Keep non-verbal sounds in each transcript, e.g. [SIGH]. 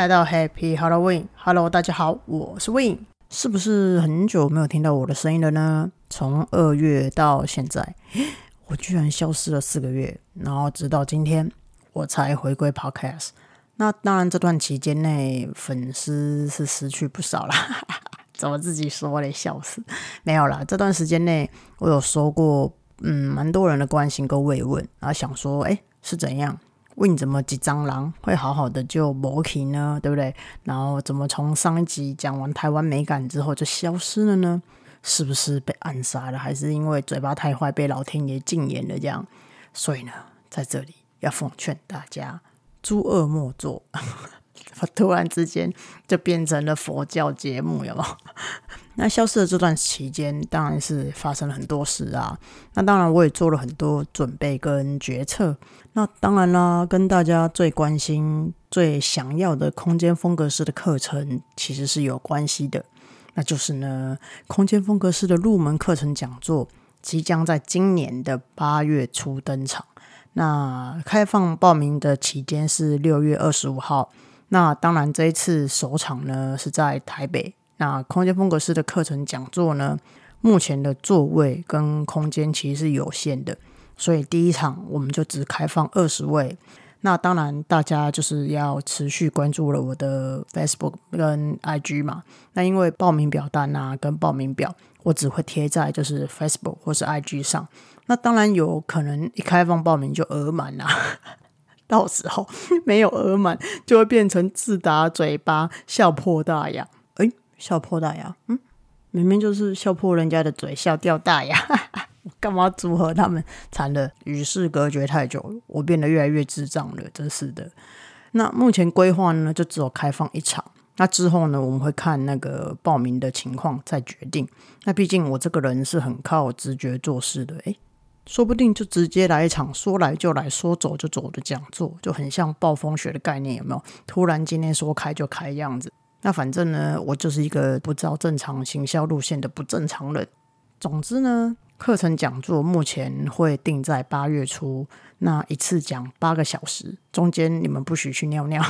来到 Happy Halloween，Hello，大家好，我是 Win。是不是很久没有听到我的声音了呢？从二月到现在，我居然消失了四个月，然后直到今天我才回归 Podcast。那当然，这段期间内粉丝是失去不少啦。[LAUGHS] 怎么自己说嘞？笑死！没有啦，这段时间内我有收过嗯蛮多人的关心跟慰问，然后想说，哎，是怎样？问怎么几蟑螂会好好的就磨皮呢？对不对？然后怎么从上一集讲完台湾美感之后就消失了呢？是不是被暗杀了？还是因为嘴巴太坏被老天爷禁言了？这样，所以呢，在这里要奉劝大家，诸恶莫作。[LAUGHS] 突然之间就变成了佛教节目，有没有？[LAUGHS] 那消失的这段期间，当然是发生了很多事啊。那当然，我也做了很多准备跟决策。那当然啦，跟大家最关心、最想要的空间风格师的课程，其实是有关系的。那就是呢，空间风格师的入门课程讲座，即将在今年的八月初登场。那开放报名的期间是六月二十五号。那当然，这一次首场呢是在台北。那空间风格师的课程讲座呢，目前的座位跟空间其实是有限的，所以第一场我们就只开放二十位。那当然，大家就是要持续关注了我的 Facebook 跟 IG 嘛。那因为报名表单啊跟报名表，我只会贴在就是 Facebook 或是 IG 上。那当然有可能一开放报名就额满啦。[LAUGHS] 到时候 [LAUGHS] 没有额满，就会变成自打嘴巴，笑破大牙。哎，笑破大牙，嗯，明明就是笑破人家的嘴，笑掉大牙。干嘛组合他们？惨了，与世隔绝太久，我变得越来越智障了，真是的。那目前规划呢，就只有开放一场。那之后呢，我们会看那个报名的情况再决定。那毕竟我这个人是很靠直觉做事的，哎。说不定就直接来一场说来就来说走就走的讲座，就很像暴风雪的概念，有没有？突然今天说开就开样子。那反正呢，我就是一个不知道正常行销路线的不正常人。总之呢，课程讲座目前会定在八月初，那一次讲八个小时，中间你们不许去尿尿。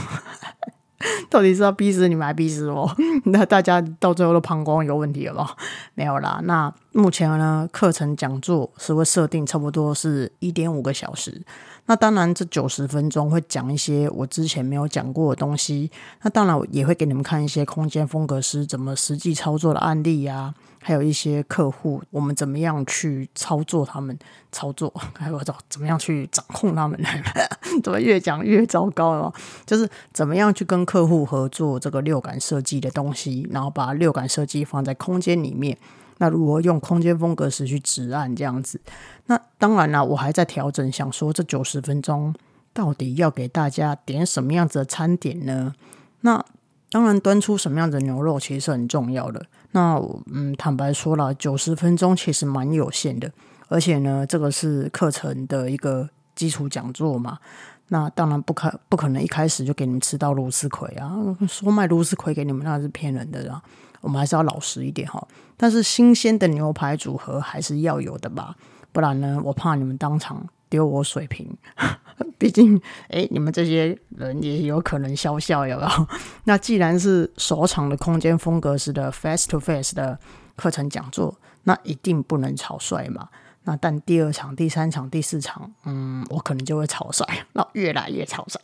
[LAUGHS] 到底是要逼死你们，还逼死我？[LAUGHS] 那大家到最后都膀胱有问题了吗？没有啦。那目前呢，课程讲座是会设定差不多是一点五个小时。那当然，这九十分钟会讲一些我之前没有讲过的东西。那当然，也会给你们看一些空间风格师怎么实际操作的案例呀，还有一些客户我们怎么样去操作他们操作，[LAUGHS] 还有怎怎么样去掌控他们。[LAUGHS] 怎么越讲越糟糕了？就是怎么样去跟客户合作这个六感设计的东西，然后把六感设计放在空间里面。那如何用空间风格时去指按这样子？那当然了，我还在调整，想说这九十分钟到底要给大家点什么样子的餐点呢？那当然，端出什么样的牛肉其实是很重要的。那嗯，坦白说了，九十分钟其实蛮有限的，而且呢，这个是课程的一个基础讲座嘛。那当然不可不可能一开始就给你们吃到芦丝葵啊！说卖芦丝葵给你们那是骗人的啦。我们还是要老实一点哈，但是新鲜的牛排组合还是要有的吧，不然呢，我怕你们当场丢我水瓶。[LAUGHS] 毕竟，哎，你们这些人也有可能笑笑，有没有？[LAUGHS] 那既然是首场的空间风格式的 face to face 的课程讲座，那一定不能草率嘛。那但第二场、第三场、第四场，嗯，我可能就会草率，[LAUGHS] 那越来越草率。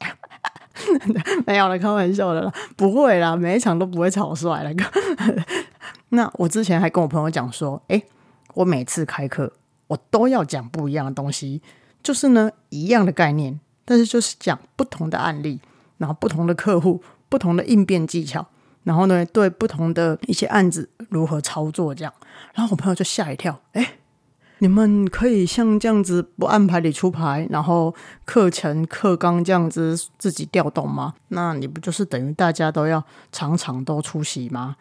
[LAUGHS] 没有了，开玩笑的啦，不会啦，每一场都不会草率了。[LAUGHS] 那我之前还跟我朋友讲说，哎，我每次开课我都要讲不一样的东西，就是呢一样的概念，但是就是讲不同的案例，然后不同的客户，不同的应变技巧，然后呢对不同的一些案子如何操作这样。然后我朋友就吓一跳，哎。你们可以像这样子不按牌理出牌，然后课程课纲这样子自己调动吗？那你不就是等于大家都要场场都出席吗？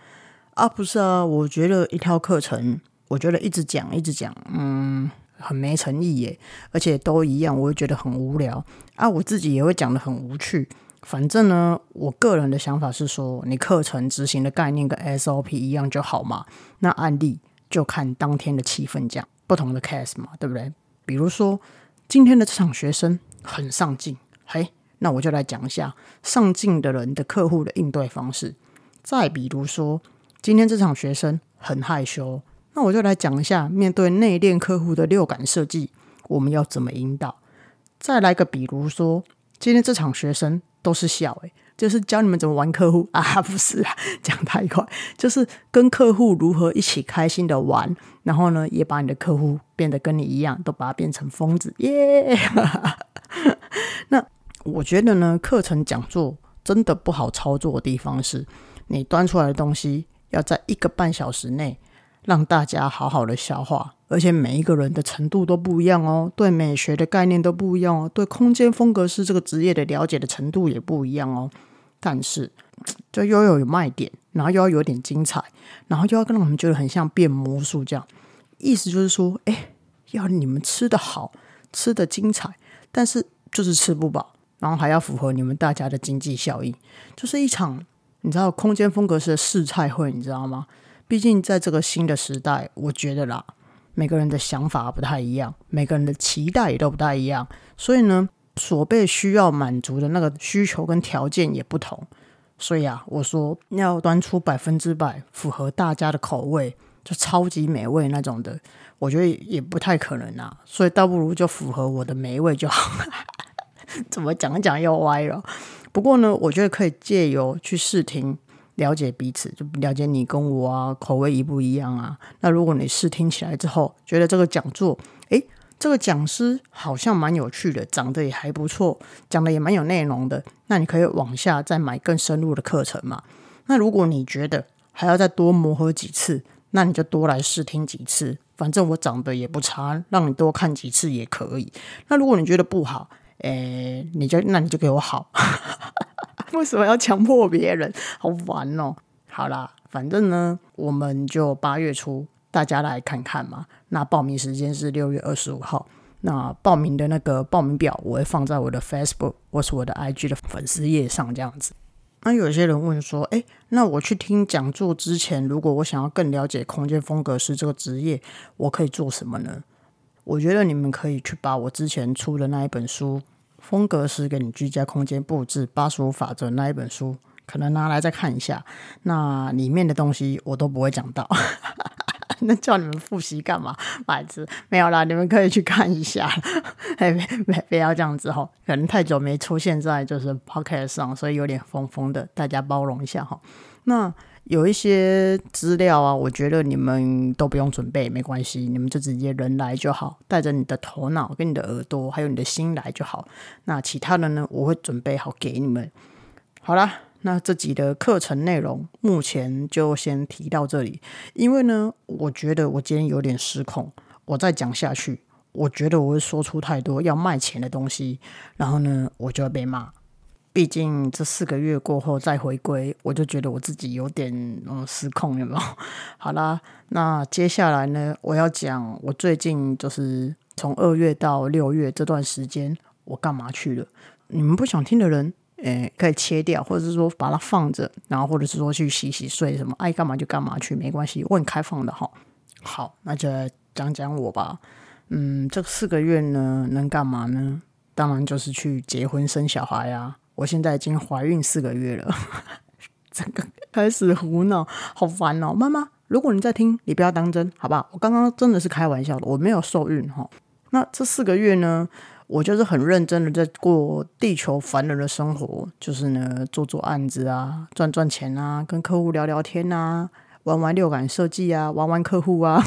啊，不是啊，我觉得一套课程，我觉得一直讲一直讲，嗯，很没诚意耶，而且都一样，我会觉得很无聊啊。我自己也会讲的很无趣。反正呢，我个人的想法是说，你课程执行的概念跟 SOP 一样就好嘛。那案例就看当天的气氛讲。不同的 case 嘛，对不对？比如说今天的这场学生很上进，嘿，那我就来讲一下上进的人的客户的应对方式。再比如说，今天这场学生很害羞，那我就来讲一下面对内敛客户的六感设计，我们要怎么引导。再来个比如说，今天这场学生都是笑，诶，就是教你们怎么玩客户 [LAUGHS] 啊，不是啊，[LAUGHS] 讲太快，就是跟客户如何一起开心的玩，然后呢，也把你的客户变得跟你一样，都把它变成疯子，耶！[LAUGHS] 那我觉得呢，课程讲座真的不好操作的地方是。你端出来的东西要在一个半小时内让大家好好的消化，而且每一个人的程度都不一样哦，对美学的概念都不一样哦，对空间风格师这个职业的了解的程度也不一样哦。但是，[TSK] 就又要有卖点，然后又要有点精彩，然后又要让我们觉得很像变魔术这样。意思就是说，哎，要你们吃的好，吃的精彩，但是就是吃不饱，然后还要符合你们大家的经济效益，就是一场。你知道空间风格是的试菜会，你知道吗？毕竟在这个新的时代，我觉得啦，每个人的想法不太一样，每个人的期待也都不太一样，所以呢，所被需要满足的那个需求跟条件也不同。所以啊，我说要端出百分之百符合大家的口味，就超级美味那种的，我觉得也不太可能啊。所以倒不如就符合我的美味就好。[LAUGHS] 怎么讲讲又歪了？不过呢，我觉得可以借由去试听，了解彼此，就了解你跟我啊，口味一不一样啊。那如果你试听起来之后，觉得这个讲座，诶，这个讲师好像蛮有趣的，长得也还不错，讲的也蛮有内容的，那你可以往下再买更深入的课程嘛。那如果你觉得还要再多磨合几次，那你就多来试听几次，反正我长得也不差，让你多看几次也可以。那如果你觉得不好，诶，你就那你就给我好，为什么要强迫别人？[LAUGHS] 好烦哦！好啦，反正呢，我们就八月初大家来看看嘛。那报名时间是六月二十五号。那报名的那个报名表我会放在我的 Facebook 或是我的 IG 的粉丝页上，这样子。那有些人问说，诶，那我去听讲座之前，如果我想要更了解空间风格师这个职业，我可以做什么呢？我觉得你们可以去把我之前出的那一本书《风格是给你居家空间布置八十五法则》那一本书，可能拿来再看一下。那里面的东西我都不会讲到，[LAUGHS] 那叫你们复习干嘛？白痴，没有啦，你们可以去看一下。哎，别不要这样子哈，可能太久没出现在就是 podcast 上，所以有点疯疯的，大家包容一下哈。那。有一些资料啊，我觉得你们都不用准备，没关系，你们就直接人来就好，带着你的头脑、跟你的耳朵，还有你的心来就好。那其他的呢，我会准备好给你们。好啦，那这集的课程内容目前就先提到这里，因为呢，我觉得我今天有点失控，我再讲下去，我觉得我会说出太多要卖钱的东西，然后呢，我就要被骂。毕竟这四个月过后再回归，我就觉得我自己有点嗯失控，有没有？[LAUGHS] 好啦，那接下来呢，我要讲我最近就是从二月到六月这段时间我干嘛去了。你们不想听的人，诶，可以切掉，或者是说把它放着，然后或者是说去洗洗睡什么，爱干嘛就干嘛去，没关系，我很开放的哈。好，那就讲讲我吧。嗯，这四个月呢，能干嘛呢？当然就是去结婚生小孩呀。我现在已经怀孕四个月了，整个开始胡闹，好烦哦！妈妈，如果你在听，你不要当真，好不好？我刚刚真的是开玩笑的，我没有受孕哈。那这四个月呢，我就是很认真的在过地球凡人的生活，就是呢做做案子啊，赚赚钱啊，跟客户聊聊天啊，玩玩六感设计啊，玩玩客户啊，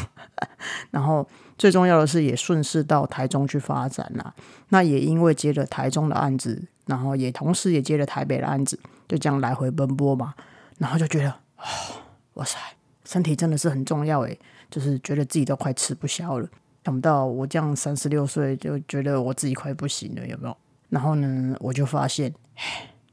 [LAUGHS] 然后最重要的是也顺势到台中去发展啦。那也因为接了台中的案子。然后也同时也接了台北的案子，就这样来回奔波嘛。然后就觉得，哇塞，身体真的是很重要诶，就是觉得自己都快吃不消了。想不到我这样三十六岁就觉得我自己快不行了，有没有？然后呢，我就发现，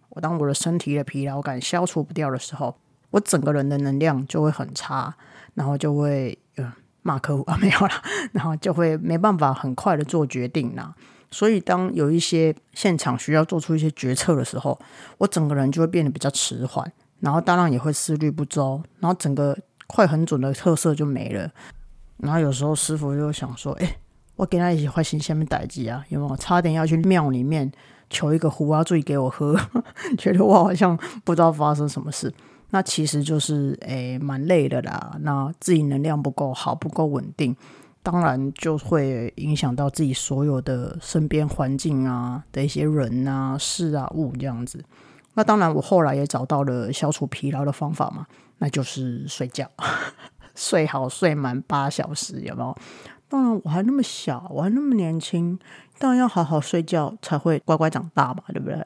我当我的身体的疲劳感消除不掉的时候，我整个人的能量就会很差，然后就会嗯骂客户啊没有了，然后就会没办法很快的做决定啦。所以，当有一些现场需要做出一些决策的时候，我整个人就会变得比较迟缓，然后当然也会思虑不周，然后整个快很准的特色就没了。然后有时候师傅就想说：“哎，我跟他一起换新下面代机啊，有没有？差点要去庙里面求一个胡阿醉给我喝，[LAUGHS] 觉得我好像不知道发生什么事。那其实就是诶蛮累的啦。那自己能量不够好，不够稳定，当然就会影响到自己所有的身边环境啊的一些人啊、事啊、物这样子。那当然，我后来也找到了消除疲劳的方法嘛，那就是睡觉，[LAUGHS] 睡好睡满八小时，有没有？当然，我还那么小，我还那么年轻，当然要好好睡觉才会乖乖长大嘛，对不对？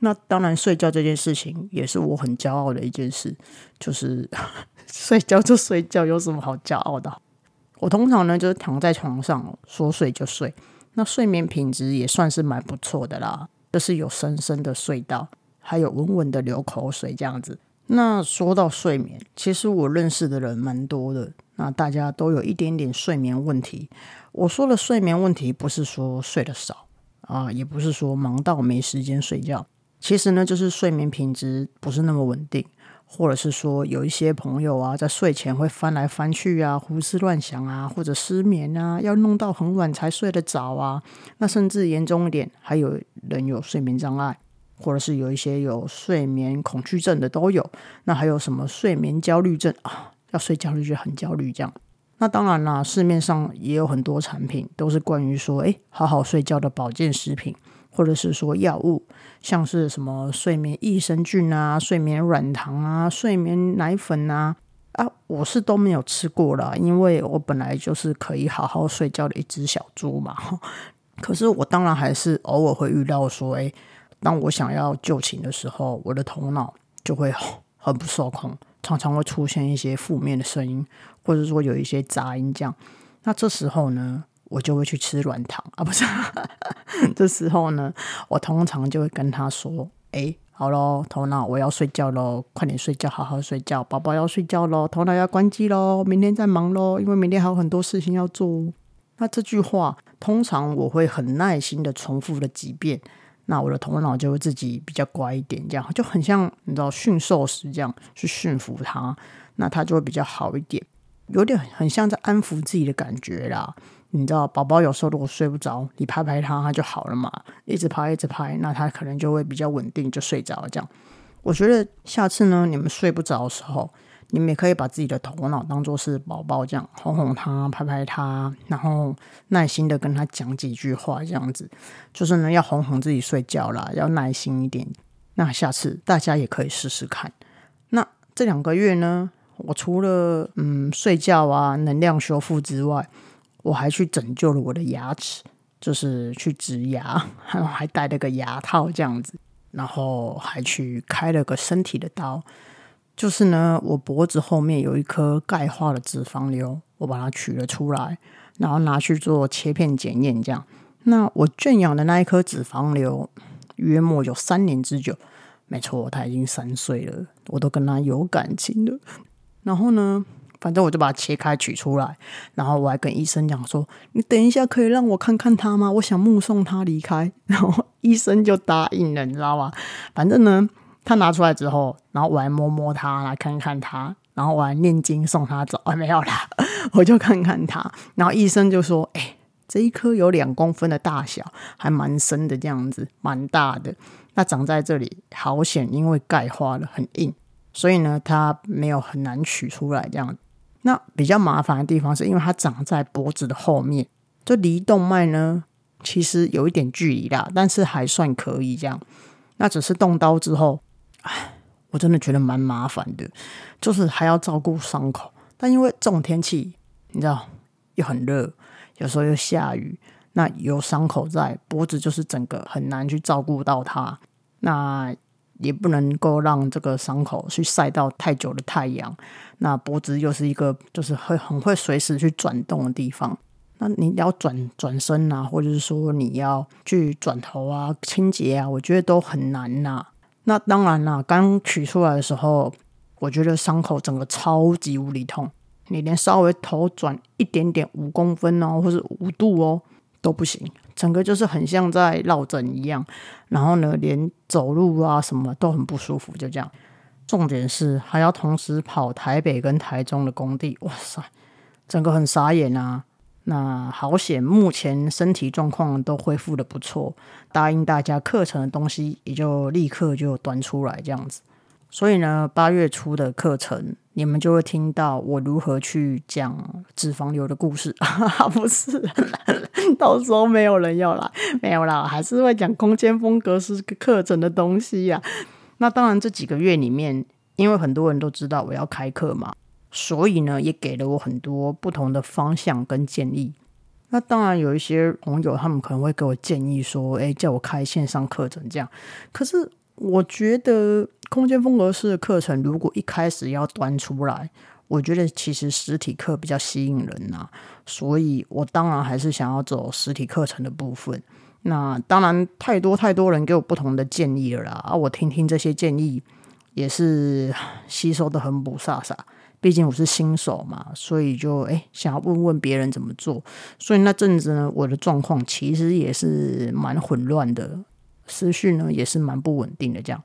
那当然，睡觉这件事情也是我很骄傲的一件事，就是 [LAUGHS] 睡觉就睡觉，有什么好骄傲的？我通常呢就是躺在床上说睡就睡，那睡眠品质也算是蛮不错的啦，就是有深深的睡到。还有稳稳的流口水这样子。那说到睡眠，其实我认识的人蛮多的，那大家都有一点点睡眠问题。我说的睡眠问题，不是说睡得少啊，也不是说忙到没时间睡觉。其实呢，就是睡眠品质不是那么稳定，或者是说有一些朋友啊，在睡前会翻来翻去啊，胡思乱想啊，或者失眠啊，要弄到很晚才睡得着啊。那甚至严重一点，还有人有睡眠障碍。或者是有一些有睡眠恐惧症的都有，那还有什么睡眠焦虑症啊？要睡觉就觉得很焦虑这样。那当然啦，市面上也有很多产品都是关于说，哎，好好睡觉的保健食品，或者是说药物，像是什么睡眠益生菌啊、睡眠软糖啊、睡眠奶粉啊，啊，我是都没有吃过了，因为我本来就是可以好好睡觉的一只小猪嘛。[LAUGHS] 可是我当然还是偶尔会遇到说，哎。当我想要就寝的时候，我的头脑就会很不受控，常常会出现一些负面的声音，或者说有一些杂音。这样，那这时候呢，我就会去吃软糖啊，不是？[LAUGHS] 这时候呢，我通常就会跟他说：“哎，好喽，头脑，我要睡觉喽，快点睡觉，好好睡觉，宝宝要睡觉喽，头脑要关机喽，明天再忙喽，因为明天还有很多事情要做。”那这句话，通常我会很耐心的重复了几遍。那我的头脑就会自己比较乖一点，这样就很像你知道驯兽师这样去驯服它，那它就会比较好一点，有点很像在安抚自己的感觉啦。你知道，宝宝有时候如果睡不着，你拍拍他，他就好了嘛。一直拍，一直拍，那他可能就会比较稳定，就睡着了这样。我觉得下次呢，你们睡不着的时候。你们也可以把自己的头脑当做是宝宝这样哄哄他、拍拍他，然后耐心的跟他讲几句话，这样子就是呢要哄哄自己睡觉啦，要耐心一点。那下次大家也可以试试看。那这两个月呢，我除了嗯睡觉啊、能量修复之外，我还去拯救了我的牙齿，就是去植牙，然后还戴了个牙套这样子，然后还去开了个身体的刀。就是呢，我脖子后面有一颗钙化的脂肪瘤，我把它取了出来，然后拿去做切片检验，这样。那我圈养的那一颗脂肪瘤，约莫有三年之久。没错，他已经三岁了，我都跟他有感情了。然后呢，反正我就把它切开取出来，然后我还跟医生讲说：“你等一下可以让我看看它吗？我想目送它离开。”然后医生就答应了，你知道吗？反正呢。他拿出来之后，然后我还摸摸他，来看看他，然后我还念经送他走。啊，没有啦，我就看看他。然后医生就说：“哎，这一颗有两公分的大小，还蛮深的，这样子，蛮大的。那长在这里好险，因为钙化了，很硬，所以呢，它没有很难取出来。这样，那比较麻烦的地方是因为它长在脖子的后面，这离动脉呢，其实有一点距离啦，但是还算可以。这样，那只是动刀之后。”唉，我真的觉得蛮麻烦的，就是还要照顾伤口。但因为这种天气，你知道又很热，有时候又下雨，那有伤口在脖子，就是整个很难去照顾到它。那也不能够让这个伤口去晒到太久的太阳。那脖子又是一个就是会很会随时去转动的地方。那你要转转身啊，或者是说你要去转头啊、清洁啊，我觉得都很难呐。那当然啦，刚取出来的时候，我觉得伤口整个超级无力痛，你连稍微头转一点点五公分哦，或者五度哦都不行，整个就是很像在落枕一样。然后呢，连走路啊什么都很不舒服，就这样。重点是还要同时跑台北跟台中的工地，哇塞，整个很傻眼啊。那好险，目前身体状况都恢复的不错，答应大家课程的东西也就立刻就端出来这样子。所以呢，八月初的课程，你们就会听到我如何去讲脂肪瘤的故事。[LAUGHS] 不是，[LAUGHS] 到时候没有人要来，没有啦，还是会讲空间风格是课程的东西呀。那当然，这几个月里面，因为很多人都知道我要开课嘛，所以呢，也给了我很多不同的方向跟建议。那当然，有一些朋友他们可能会给我建议说：“哎，叫我开线上课程这样。”可是我觉得。空间风格式的课程，如果一开始要端出来，我觉得其实实体课比较吸引人呐，所以我当然还是想要走实体课程的部分。那当然，太多太多人给我不同的建议了啦，啊，我听听这些建议也是吸收的很不飒飒。毕竟我是新手嘛，所以就哎想要问问别人怎么做。所以那阵子呢，我的状况其实也是蛮混乱的，思绪呢也是蛮不稳定的这样。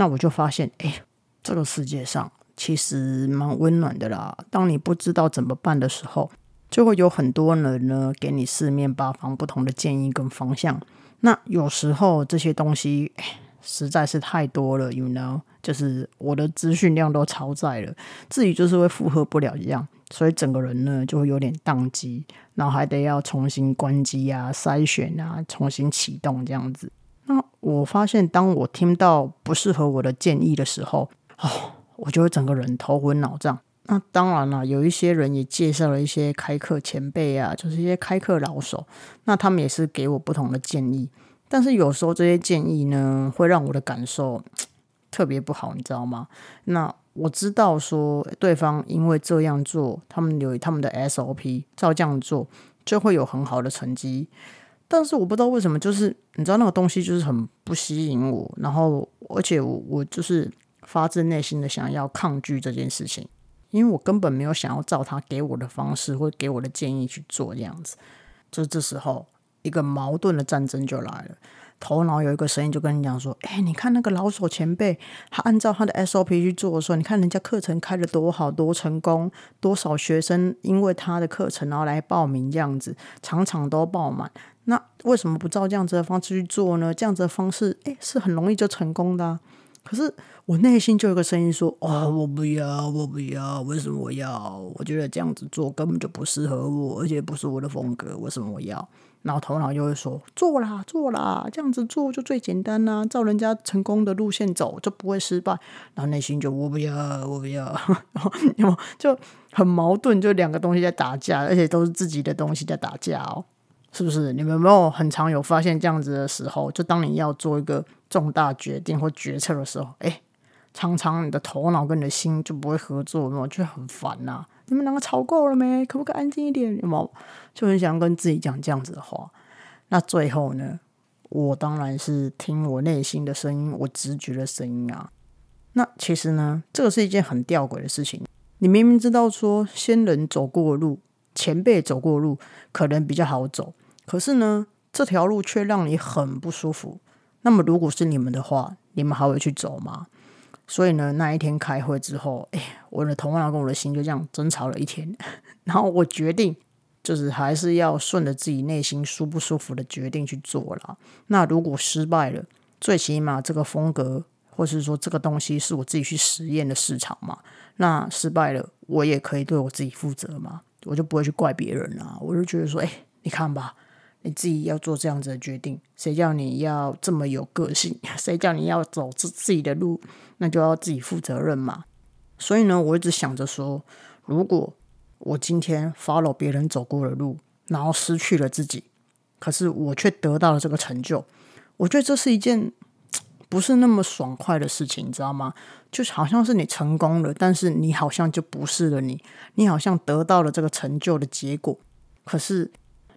那我就发现，哎，这个世界上其实蛮温暖的啦。当你不知道怎么办的时候，就会有很多人呢给你四面八方不同的建议跟方向。那有时候这些东西实在是太多了，you know，就是我的资讯量都超载了，自己就是会负荷不了一样，所以整个人呢就会有点宕机，然后还得要重新关机啊、筛选啊、重新启动这样子。那我发现，当我听到不适合我的建议的时候，哦，我就会整个人头昏脑胀。那当然了，有一些人也介绍了一些开课前辈啊，就是一些开课老手，那他们也是给我不同的建议。但是有时候这些建议呢，会让我的感受特别不好，你知道吗？那我知道说对方因为这样做，他们有他们的 SOP，照这样做就会有很好的成绩。但是我不知道为什么，就是你知道那个东西就是很不吸引我，然后而且我我就是发自内心的想要抗拒这件事情，因为我根本没有想要照他给我的方式或给我的建议去做这样子。就这时候，一个矛盾的战争就来了。头脑有一个声音就跟你讲说：“哎，你看那个老手前辈，他按照他的 SOP 去做的时候，你看人家课程开的多好，多成功，多少学生因为他的课程然后来报名，这样子场场都爆满。那为什么不照这样子的方式去做呢？这样子的方式，哎，是很容易就成功的。可是我内心就有个声音说：哦，我不要，我不要，为什么我要？我觉得这样子做根本就不适合我，而且不是我的风格，为什么我要？”然后头脑就会说做啦做啦，这样子做就最简单啦，照人家成功的路线走就不会失败。然后内心就我不要我不要，[LAUGHS] 然后就很矛盾，就两个东西在打架，而且都是自己的东西在打架哦，是不是？你们没有很常有发现这样子的时候？就当你要做一个重大决定或决策的时候，哎，常常你的头脑跟你的心就不会合作，有没有？就很烦呐。你们两个吵够了没？可不可以安静一点？有没有？就很想跟自己讲这样子的话。那最后呢？我当然是听我内心的声音，我直觉的声音啊。那其实呢，这个是一件很吊诡的事情。你明明知道说先人走过路、前辈走过路可能比较好走，可是呢，这条路却让你很不舒服。那么如果是你们的话，你们还会去走吗？所以呢，那一天开会之后，哎，我的头脑跟我的心就这样争吵了一天。[LAUGHS] 然后我决定，就是还是要顺着自己内心舒不舒服的决定去做了。那如果失败了，最起码这个风格，或是说这个东西是我自己去实验的市场嘛。那失败了，我也可以对我自己负责嘛，我就不会去怪别人啊。我就觉得说，哎，你看吧。你自己要做这样子的决定，谁叫你要这么有个性？[LAUGHS] 谁叫你要走自自己的路？那就要自己负责任嘛。所以呢，我一直想着说，如果我今天 follow 别人走过的路，然后失去了自己，可是我却得到了这个成就，我觉得这是一件不是那么爽快的事情，你知道吗？就好像是你成功了，但是你好像就不是了你，你好像得到了这个成就的结果，可是。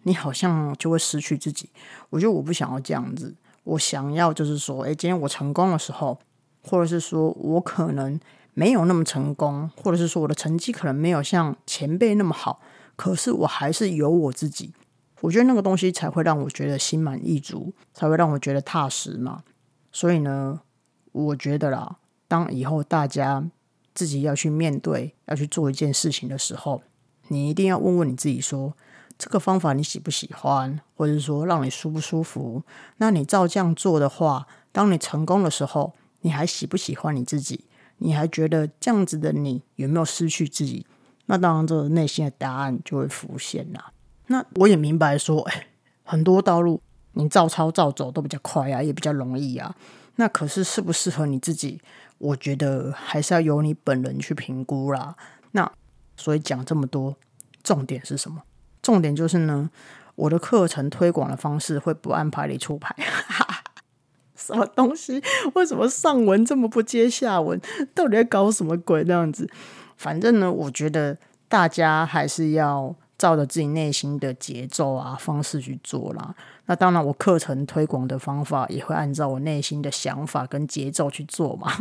你好像就会失去自己，我觉得我不想要这样子，我想要就是说，诶，今天我成功的时候，或者是说我可能没有那么成功，或者是说我的成绩可能没有像前辈那么好，可是我还是有我自己，我觉得那个东西才会让我觉得心满意足，才会让我觉得踏实嘛。所以呢，我觉得啦，当以后大家自己要去面对、要去做一件事情的时候，你一定要问问你自己说。这个方法你喜不喜欢，或者说让你舒不舒服？那你照这样做的话，当你成功的时候，你还喜不喜欢你自己？你还觉得这样子的你有没有失去自己？那当然，这个内心的答案就会浮现啦。那我也明白说，哎，很多道路你照抄照走都比较快啊，也比较容易啊。那可是适不适合你自己？我觉得还是要由你本人去评估啦。那所以讲这么多，重点是什么？重点就是呢，我的课程推广的方式会不按牌理出牌。[LAUGHS] 什么东西？为什么上文这么不接下文？到底在搞什么鬼？这样子？反正呢，我觉得大家还是要照着自己内心的节奏啊方式去做啦。那当然，我课程推广的方法也会按照我内心的想法跟节奏去做嘛。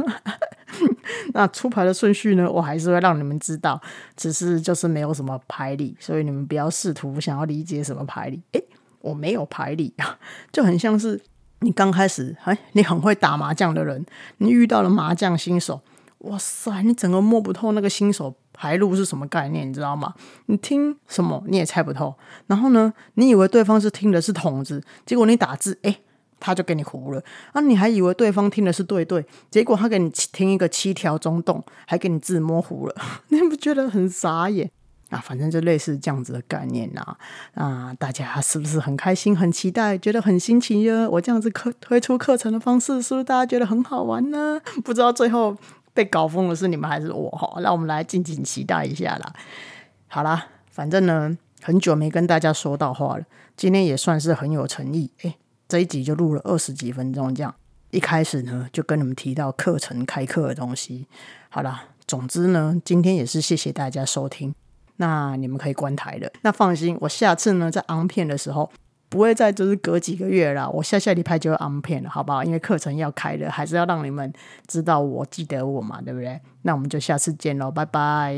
[LAUGHS] 那出牌的顺序呢，我还是会让你们知道，只是就是没有什么排理，所以你们不要试图想要理解什么排理。诶，我没有排理啊，[LAUGHS] 就很像是你刚开始，哎，你很会打麻将的人，你遇到了麻将新手。哇塞，你整个摸不透那个新手排路是什么概念，你知道吗？你听什么你也猜不透。然后呢，你以为对方是听的是筒子，结果你打字，哎，他就给你糊了。啊，你还以为对方听的是对对，结果他给你听一个七条中洞，还给你字模糊了。[LAUGHS] 你不觉得很傻眼？啊，反正就类似这样子的概念呐。啊，大家是不是很开心、很期待，觉得很新奇呀？我这样子课推出课程的方式，是不是大家觉得很好玩呢？不知道最后。被搞疯的是你们还是我哈？那我们来敬请期待一下啦。好啦，反正呢，很久没跟大家说到话了，今天也算是很有诚意。诶，这一集就录了二十几分钟，这样一开始呢就跟你们提到课程开课的东西。好啦，总之呢，今天也是谢谢大家收听。那你们可以关台了。那放心，我下次呢在昂片的时候。不会再就是隔几个月啦，我下下礼拜就要安片了，好不好？因为课程要开了，还是要让你们知道我记得我嘛，对不对？那我们就下次见喽，拜拜。